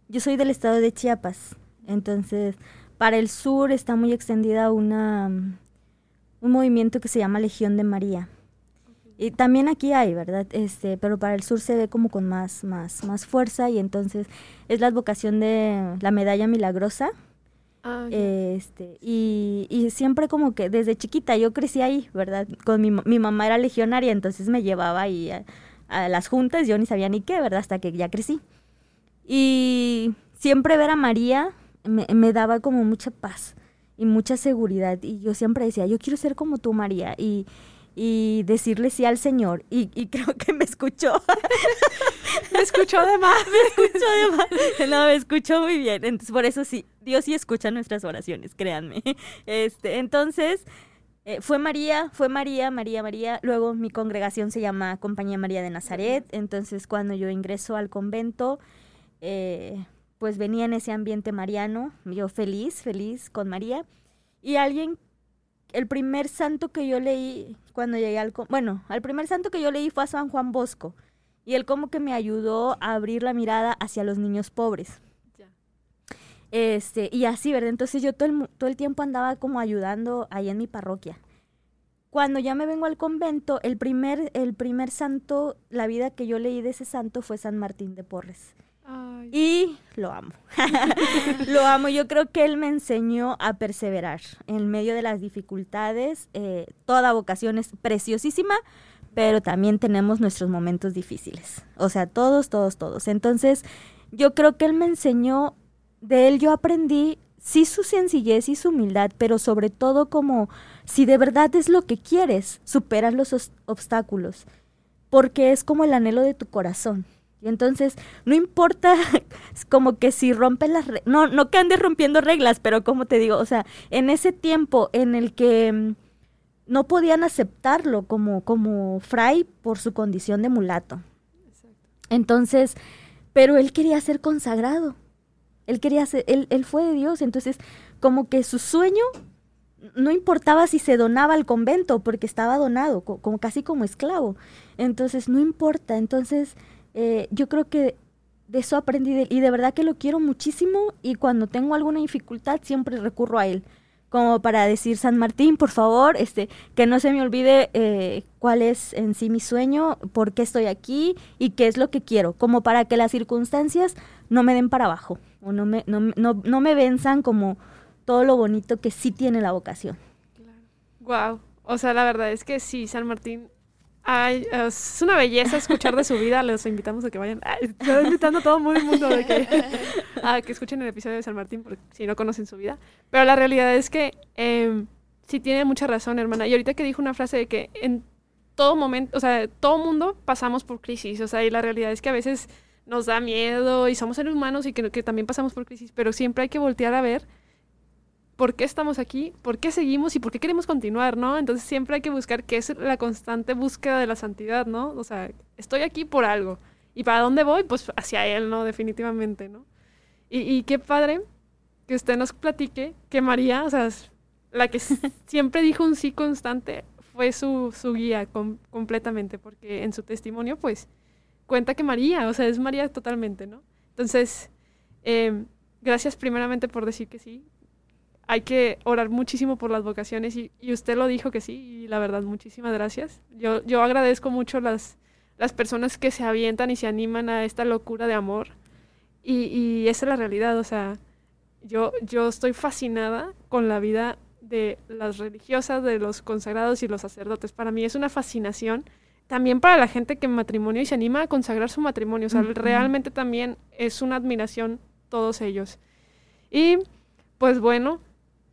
C: yo soy del estado de Chiapas, entonces para el sur está muy extendida una un movimiento que se llama Legión de María. Y también aquí hay, ¿verdad? Este, pero para el sur se ve como con más, más, más fuerza y entonces es la advocación de la medalla milagrosa. Ah, este, y, y, siempre como que desde chiquita yo crecí ahí, ¿verdad? Con mi, mi mamá era legionaria, entonces me llevaba ahí a, a, las juntas, yo ni sabía ni qué, ¿verdad? Hasta que ya crecí. Y siempre ver a María me, daba como mucha paz y mucha seguridad. Y yo siempre decía, yo quiero ser como tú, María. Y, y decirle sí al Señor. Y, creo que me escuchó.
B: me escuchó de más.
C: me escuchó de más. No, me escuchó muy bien. Entonces, por eso sí, Dios sí escucha nuestras oraciones, créanme. Este, entonces, eh, fue María, fue María, María, María. Luego mi congregación se llama Compañía María de Nazaret. Entonces, cuando yo ingreso al convento, eh, pues venía en ese ambiente mariano, yo feliz, feliz con María. Y alguien, el primer santo que yo leí cuando llegué al... Bueno, el primer santo que yo leí fue a San Juan Bosco. Y él como que me ayudó a abrir la mirada hacia los niños pobres. Este, y así, ¿verdad? Entonces yo todo el, todo el tiempo andaba como ayudando ahí en mi parroquia. Cuando ya me vengo al convento, el primer, el primer santo, la vida que yo leí de ese santo fue San Martín de Porres. Y lo amo. lo amo. Yo creo que él me enseñó a perseverar en medio de las dificultades. Eh, toda vocación es preciosísima, pero también tenemos nuestros momentos difíciles. O sea, todos, todos, todos. Entonces, yo creo que él me enseñó, de él yo aprendí sí su sencillez y su humildad, pero sobre todo como si de verdad es lo que quieres, superar los obstáculos, porque es como el anhelo de tu corazón. Y entonces, no importa como que si rompen las reglas, no, no que andes rompiendo reglas, pero como te digo, o sea, en ese tiempo en el que mm, no podían aceptarlo como, como fray por su condición de mulato. Entonces, pero él quería ser consagrado. Él quería ser, él, él fue de Dios. Entonces, como que su sueño no importaba si se donaba al convento, porque estaba donado, como casi como esclavo. Entonces, no importa. Entonces, eh, yo creo que de eso aprendí y de verdad que lo quiero muchísimo y cuando tengo alguna dificultad siempre recurro a él. Como para decir San Martín, por favor, este, que no se me olvide eh, cuál es en sí mi sueño, por qué estoy aquí y qué es lo que quiero, como para que las circunstancias no me den para abajo o no me, no, no, no me venzan como todo lo bonito que sí tiene la vocación.
B: Wow, o sea, la verdad es que sí, San Martín Ay, es una belleza escuchar de su vida. Les invitamos a que vayan. estoy invitando a todo el mundo a que escuchen el episodio de San Martín, porque si no conocen su vida. Pero la realidad es que eh, sí tiene mucha razón, hermana. Y ahorita que dijo una frase de que en todo momento, o sea, todo mundo pasamos por crisis. O sea, y la realidad es que a veces nos da miedo y somos seres humanos y que, que también pasamos por crisis. Pero siempre hay que voltear a ver por qué estamos aquí, por qué seguimos y por qué queremos continuar, ¿no? Entonces siempre hay que buscar qué es la constante búsqueda de la santidad, ¿no? O sea, estoy aquí por algo. ¿Y para dónde voy? Pues hacia Él, ¿no? Definitivamente, ¿no? Y, qué padre que usted nos platique que María, o sea, la que siempre dijo un sí constante, fue su, su guía completamente, porque en su testimonio, pues, cuenta que María, o sea, es María totalmente, ¿no? Entonces, em, gracias primeramente por decir que sí. Hay que orar muchísimo por las vocaciones y, y, usted lo dijo que sí, y la verdad, muchísimas gracias. Yo, yo agradezco mucho las, las personas que se avientan y se animan a esta locura de amor. Y, y esa es la realidad, o sea, yo, yo estoy fascinada con la vida de las religiosas, de los consagrados y los sacerdotes. Para mí es una fascinación. También para la gente que en matrimonio y se anima a consagrar su matrimonio. O sea, realmente también es una admiración todos ellos. Y pues bueno,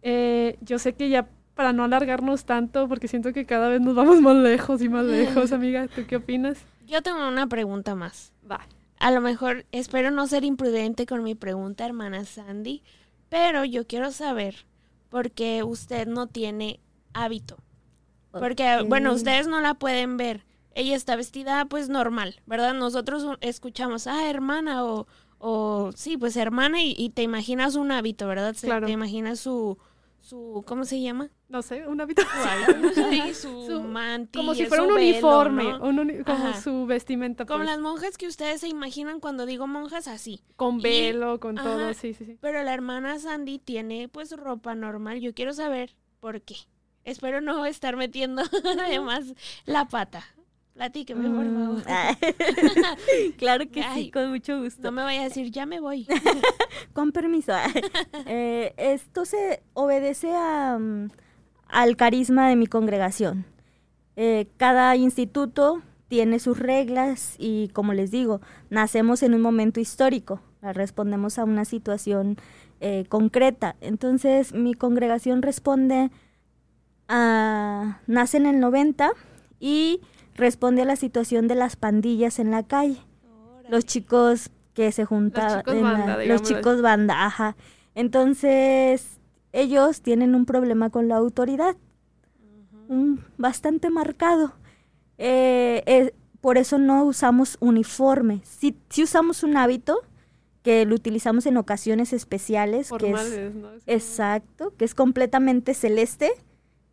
B: eh, yo sé que ya para no alargarnos tanto, porque siento que cada vez nos vamos más lejos y más lejos, amiga, ¿tú qué opinas?
A: Yo tengo una pregunta más.
B: Va.
A: A lo mejor espero no ser imprudente con mi pregunta, hermana Sandy, pero yo quiero saber por qué usted no tiene hábito. Porque, bueno, ustedes no la pueden ver. Ella está vestida pues normal, ¿verdad? Nosotros escuchamos, ah, hermana, o, o sí, pues hermana, y, te imaginas un hábito, ¿verdad? Claro. Te imaginas su, su, ¿cómo se llama?
B: No sé, un hábito.
A: sí, su, mantilla,
B: Como si fuera un uniforme, como su vestimenta.
A: Como pues. las monjas que ustedes se imaginan cuando digo monjas así.
B: Con velo, con todo, sí, sí, sí.
A: Pero la hermana Sandy tiene pues ropa normal. Yo quiero saber por qué. Espero no estar metiendo además la pata. Platíqueme, por mm, favor.
C: claro que sí, con mucho gusto.
A: No me vaya a decir, ya me voy.
C: con permiso. Eh, esto se obedece a, mm, al carisma de mi congregación. Eh, cada instituto tiene sus reglas y, como les digo, nacemos en un momento histórico, respondemos a una situación eh, concreta. Entonces, mi congregación responde a... nace en el 90 y responde a la situación de las pandillas en la calle. Los chicos que se juntaban, los chicos banda, Entonces, ellos tienen un problema con la autoridad, un, bastante marcado. Eh, eh, por eso no usamos uniforme. Si, si usamos un hábito, que lo utilizamos en ocasiones especiales, que es, exacto, que es completamente celeste.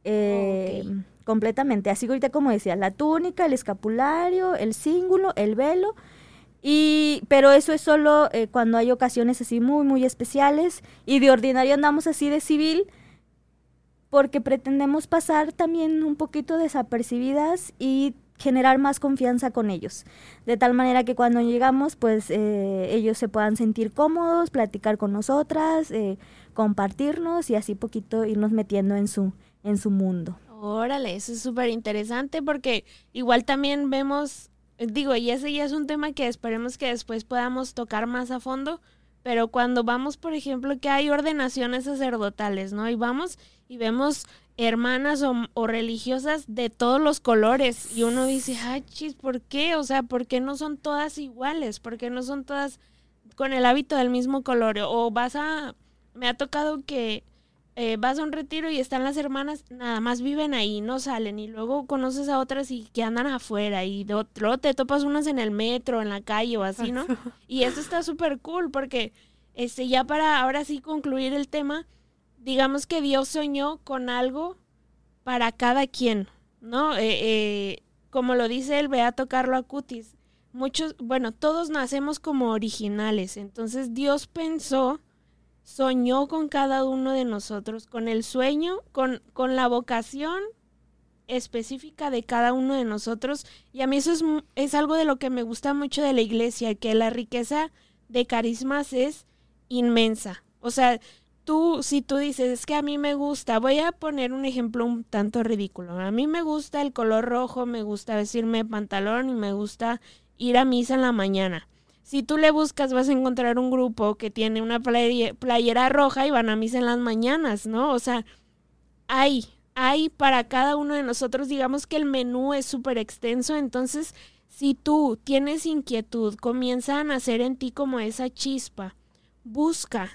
C: Eh, completamente. Así ahorita como decía, la túnica, el escapulario, el cíngulo, el velo. Y, pero eso es solo eh, cuando hay ocasiones así muy, muy especiales. Y de ordinario andamos así de civil porque pretendemos pasar también un poquito desapercibidas y generar más confianza con ellos. De tal manera que cuando llegamos, pues eh, ellos se puedan sentir cómodos, platicar con nosotras, eh, compartirnos y así poquito irnos metiendo en su, en su mundo.
A: Órale, eso es súper interesante porque igual también vemos, digo, y ese ya es un tema que esperemos que después podamos tocar más a fondo, pero cuando vamos, por ejemplo, que hay ordenaciones sacerdotales, ¿no? Y vamos y vemos hermanas o, religiosas de todos los colores y uno dice, ay, chis, ¿por qué? O sea, ¿por qué no son todas iguales? ¿Por qué no son todas con el hábito del mismo color? O vas a... Me ha tocado que eh, vas a un retiro y están las hermanas, nada más viven ahí, no salen, y luego conoces a otras y que andan afuera, y de otro, te topas unas en el metro, en la calle o así, ¿no? Y eso está súper cool porque, este, ya para ahora sí concluir el tema, digamos que Dios soñó con algo para cada quien, ¿no? Eh, eh, como lo dice el Beato Carlo Acutis, muchos, bueno, todos nacemos como originales, entonces Dios pensó soñó con cada uno de nosotros, con el sueño, con, con la vocación específica de cada uno de nosotros. Y a mí eso es, es algo de lo que me gusta mucho de la iglesia, que la riqueza de carismas es inmensa. O sea, tú, si tú dices, es que a mí me gusta, voy a poner un ejemplo un tanto ridículo. A mí me gusta el color rojo, me gusta vestirme pantalón y me gusta ir a misa en la mañana si tú le buscas vas a encontrar un grupo que tiene una playera roja y van a misa en las mañanas, ¿no? O sea, hay, hay para cada uno de nosotros, digamos que el menú es súper extenso, entonces si tú tienes inquietud, comienza a nacer en ti como esa chispa, busca.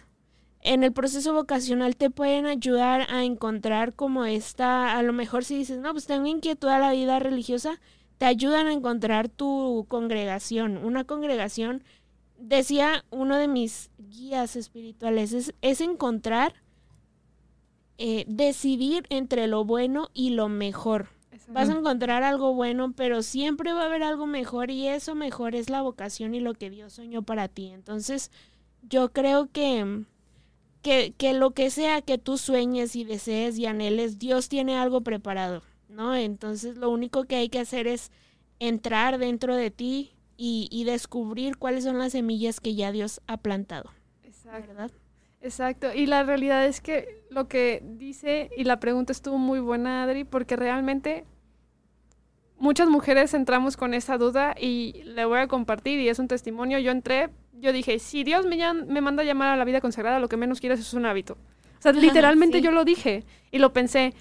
A: En el proceso vocacional te pueden ayudar a encontrar como esta, a lo mejor si dices, no, pues tengo inquietud a la vida religiosa, te ayudan a encontrar tu congregación. Una congregación, decía uno de mis guías espirituales, es, encontrar, eh, decidir entre lo bueno y lo mejor. vas a encontrar algo bueno, pero siempre va a haber algo mejor y eso mejor es la vocación y lo que Dios soñó para ti. Entonces, yo creo que, que, que lo que sea que tú sueñes y desees y anheles, Dios tiene algo preparado, ¿no? Entonces, lo único que hay que hacer es entrar dentro de ti y, y descubrir cuáles son las semillas que ya Dios ha plantado.
B: Exacto. ¿verdad? Exacto, y la realidad es que lo que dice y la pregunta estuvo muy buena, Adri, porque realmente muchas mujeres entramos con esa duda y le voy a compartir y es un testimonio. Yo entré, yo dije, si Dios me, me manda a llamar a la vida consagrada, lo que menos quieres es un hábito. O sea, literalmente yo lo dije y lo pensé.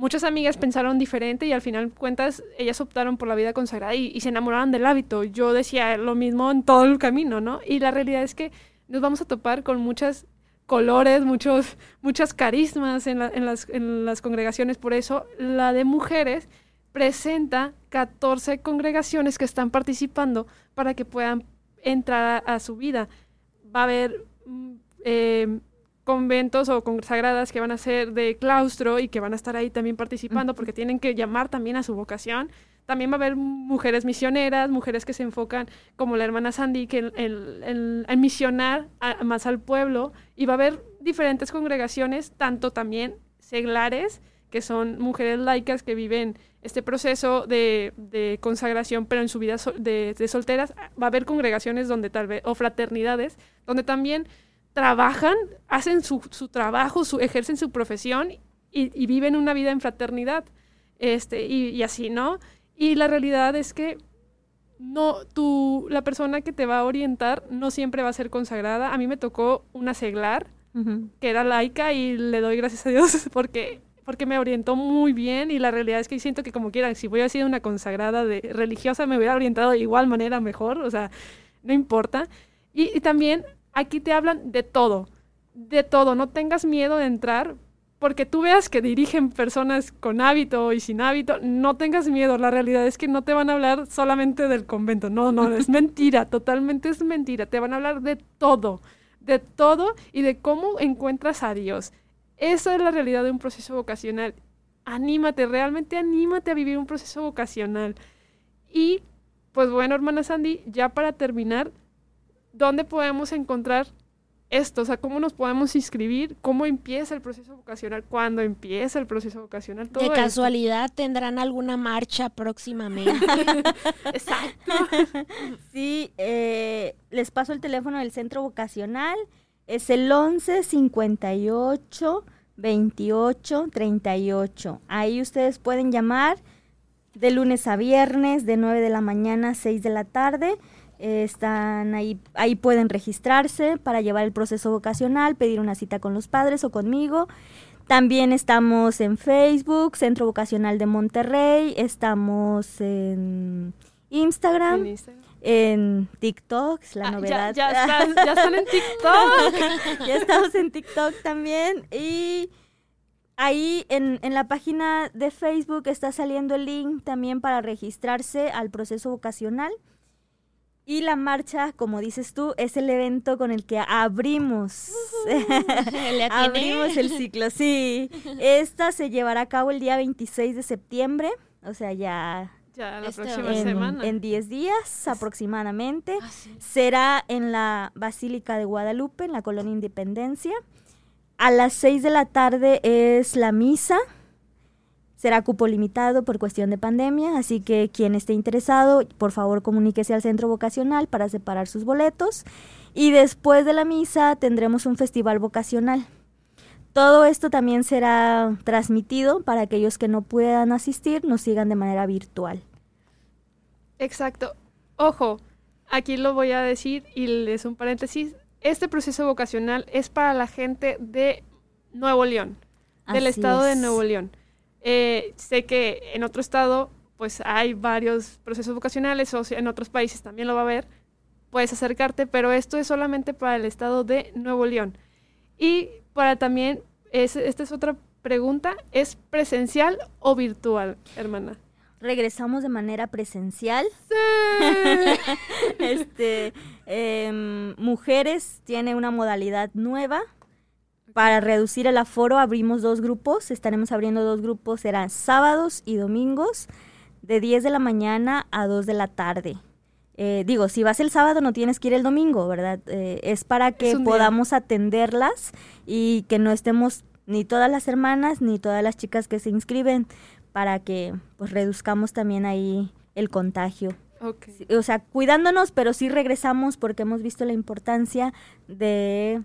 B: Muchas amigas pensaron diferente y al final cuentas ellas optaron por la vida consagrada y, y se enamoraron del hábito. Yo decía lo mismo en todo el camino, ¿no? Y la realidad es que nos vamos a topar con muchas colores, muchos, muchas carismas en, las, en las congregaciones. Por eso la de mujeres presenta 14 congregaciones que están participando para que puedan entrar a, su vida. Va a haber mm, eh, conventos o consagradas que van a ser de claustro y que van a estar ahí también participando porque tienen que llamar también a su vocación. También va a haber mujeres misioneras, mujeres que se enfocan, como la hermana Sandy, que en, misionar más al pueblo. Y va a haber diferentes congregaciones, tanto también seglares, que son mujeres laicas que viven este proceso de, consagración, pero en su vida de, solteras. Va a haber congregaciones donde tal vez, o fraternidades, donde también trabajan, hacen su, trabajo, su, ejercen su profesión y, viven una vida en fraternidad. Este, y, y así, ¿no? Y la realidad es que no, tú, la persona que te va a orientar no siempre va a ser consagrada. A mí me tocó una seglar, que era laica, y le doy gracias a Dios porque, porque me orientó muy bien. Y la realidad es que siento que como quiera, si hubiera sido una consagrada de religiosa, me hubiera orientado de igual manera mejor. O sea, no importa. Y, y también aquí te hablan de todo, de todo. No tengas miedo de entrar porque tú veas que dirigen personas con hábito y sin hábito, no tengas miedo. La realidad es que no te van a hablar solamente del convento. No, no, es mentira, totalmente es mentira. Te van a hablar de todo, de todo y de cómo encuentras a Dios. Esa es la realidad de un proceso vocacional. Anímate, realmente anímate a vivir un proceso vocacional. Y, pues bueno, hermana Sandy, ya para terminar, ¿dónde podemos encontrar esto, o sea, cómo nos podemos inscribir, cómo empieza el proceso vocacional, cuándo empieza el proceso vocacional, todo
A: De casualidad tendrán alguna marcha próximamente.
C: Exacto. sí, eh, les paso el teléfono del centro vocacional, es el 11 58 28 38. Ahí ustedes pueden llamar de lunes a viernes, de 9 de la mañana a 6 de la tarde están ahí, ahí pueden registrarse para llevar el proceso vocacional, pedir una cita con los padres o conmigo. También estamos en Facebook, Centro Vocacional de Monterrey, estamos en Instagram. ¿En TikTok, es la ah, novedad.
B: Ya, están, en
C: TikTok. ya estamos en TikTok también. Y ahí en, en, la página de Facebook está saliendo el link también para registrarse al proceso vocacional. Y la marcha, como dices tú, es el evento con el que abrimos, abrimos el ciclo. Sí, esta se llevará a cabo el día 26 de septiembre, o sea, ya
B: ya la este, próxima semana.
C: En 10 días aproximadamente. Ah, Será en la Basílica de Guadalupe, en la Colonia Independencia. A las 6 de la tarde es la misa Será cupo limitado por cuestión de pandemia, así que quien esté interesado, por favor comuníquese al centro vocacional para separar sus boletos. Y después de la misa tendremos un festival vocacional. Todo esto también será transmitido para aquellos que no puedan asistir, nos sigan de manera virtual.
B: Exacto. Ojo, aquí lo voy a decir y les un paréntesis. Este proceso vocacional es para la gente de Nuevo León, del estado de Nuevo León. Eh, sé que en otro estado pues hay varios procesos vocacionales o en otros países también lo va a haber. Puedes acercarte, pero esto es solamente para el estado de Nuevo León. Y para también, esta es otra pregunta, ¿es presencial o virtual, hermana?
C: regresamos de manera presencial. este, em, mujeres tiene una modalidad nueva Para reducir el aforo abrimos dos grupos, estaremos abriendo dos grupos, serán sábados y domingos de 10 de la mañana a 2 de la tarde. Eh, digo, si vas el sábado no tienes que ir el domingo, ¿verdad? Eh, es para que podamos atenderlas y que no estemos ni todas las hermanas ni todas las chicas que se inscriben para que pues reduzcamos también ahí el contagio. O sea, cuidándonos, pero sí regresamos porque hemos visto la importancia de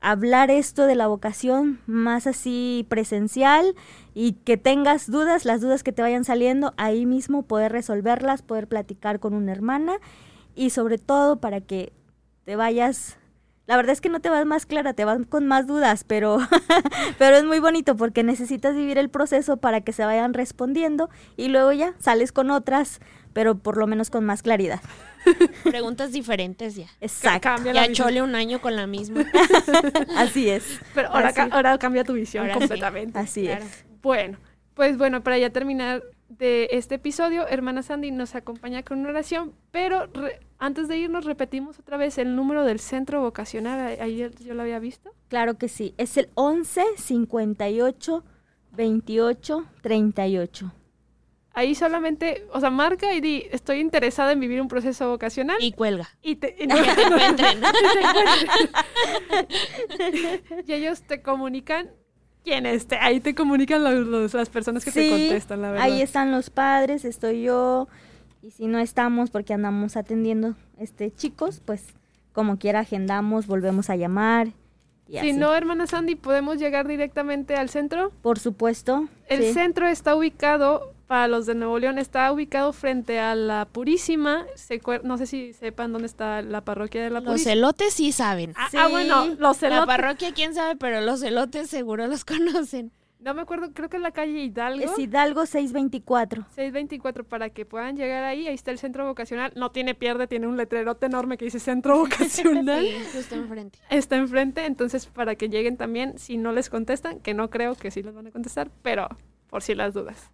C: hablar esto de la vocación más así presencial y que tengas dudas, las dudas que te vayan saliendo, ahí mismo poder resolverlas, poder platicar con una hermana y sobre todo para que te vayas la verdad es que no te vas más clara, te vas con más dudas, pero, pero es muy bonito porque necesitas vivir el proceso para que se vayan respondiendo y luego ya sales con otras, pero por lo menos con más claridad.
A: Preguntas diferentes ya.
C: Exacto.
A: ya chole un año con la misma.
C: Así es.
B: Pero ahora, ahora cambia tu visión completamente.
C: Así es.
B: Bueno, pues bueno, para ya terminar de este episodio, hermana Sandy nos acompaña con una oración, pero antes de irnos repetimos otra vez el número del centro vocacional, ayer yo lo había visto.
C: Claro que sí, es el 11 58 28 38.
B: Ahí solamente, o sea, marca y di, estoy interesada en vivir un proceso vocacional.
A: Y cuelga.
B: Y, te, y, y ellos te comunican quién esté. Ahí te comunican las personas que te contestan, la verdad.
C: Ahí están los padres, estoy yo. Y si no estamos porque andamos atendiendo este chicos, pues como quiera agendamos, volvemos a llamar.
B: si no, hermana Sandy, ¿podemos llegar directamente al centro?
C: Por supuesto.
B: El centro está ubicado para los de Nuevo León está ubicado frente a la Purísima. no sé si sepan dónde está la parroquia de la Purísima.
A: Los elotes sí saben.
B: Ah, ah bueno, los elotes.
A: La parroquia quién sabe, pero los elotes seguro los conocen.
B: No me acuerdo, creo que es la calle Hidalgo.
C: Es Hidalgo 624.
B: 624, para que puedan llegar ahí. Ahí está el centro vocacional. No tiene pierde, tiene un letrerote enorme que dice centro vocacional.
A: sí, está enfrente.
B: Está enfrente, entonces para que lleguen también, si no les contestan, que no creo que sí les van a contestar, pero por si las dudas.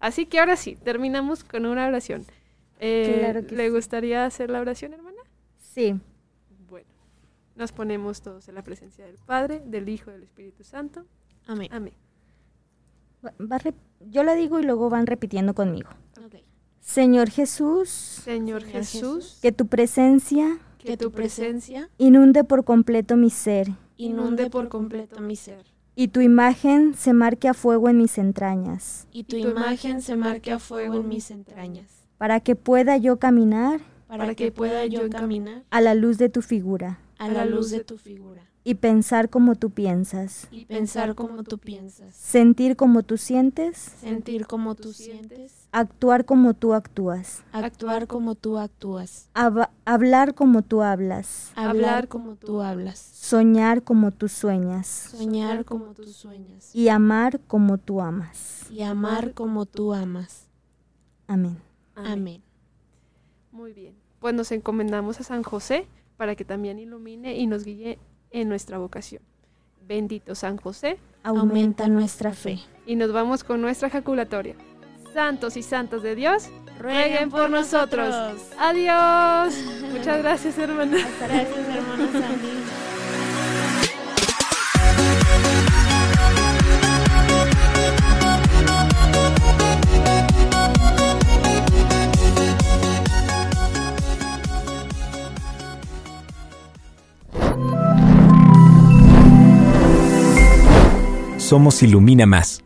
B: Así que ahora sí, terminamos con una oración. Eh, ¿Le gustaría hacer la oración, hermana?
C: Sí.
B: Bueno, nos ponemos todos en la presencia del Padre, del Hijo y del Espíritu Santo.
A: Amén.
B: Amén.
C: yo la digo y luego van repitiendo conmigo. Señor Jesús.
B: Señor Jesús.
C: Que tu presencia.
A: Que tu presencia.
C: Inunde por completo mi ser.
A: Inunde por completo mi ser
C: y tu imagen se marque a fuego en mis entrañas.
A: Y tu imagen se marque a fuego en mis entrañas.
C: Para que pueda yo caminar.
A: Para que pueda yo caminar.
C: A la luz de tu figura.
A: A la luz de tu figura
C: y pensar como tú piensas.
A: Y pensar como tú piensas.
C: Sentir como tú sientes.
A: Sentir como tú sientes.
C: Actuar como tú actúas.
A: Actuar como tú actúas.
C: hablar como tú hablas.
A: Hablar como tú hablas.
C: Soñar como tú sueñas.
A: Soñar como tú sueñas.
C: Y amar como tú amas.
A: Y amar como tú amas.
C: Amén.
A: Amén.
B: Muy bien. Pues nos encomendamos a San José para que también ilumine y nos guíe en nuestra vocación. Bendito San José,
A: aumenta nuestra fe.
B: Y nos vamos con nuestra ejaculatoria. Santos y santas de Dios, rueguen por nosotros. Adiós. Muchas gracias, hermana.
A: Gracias, hermana Sandy.
D: Somos Ilumina Más.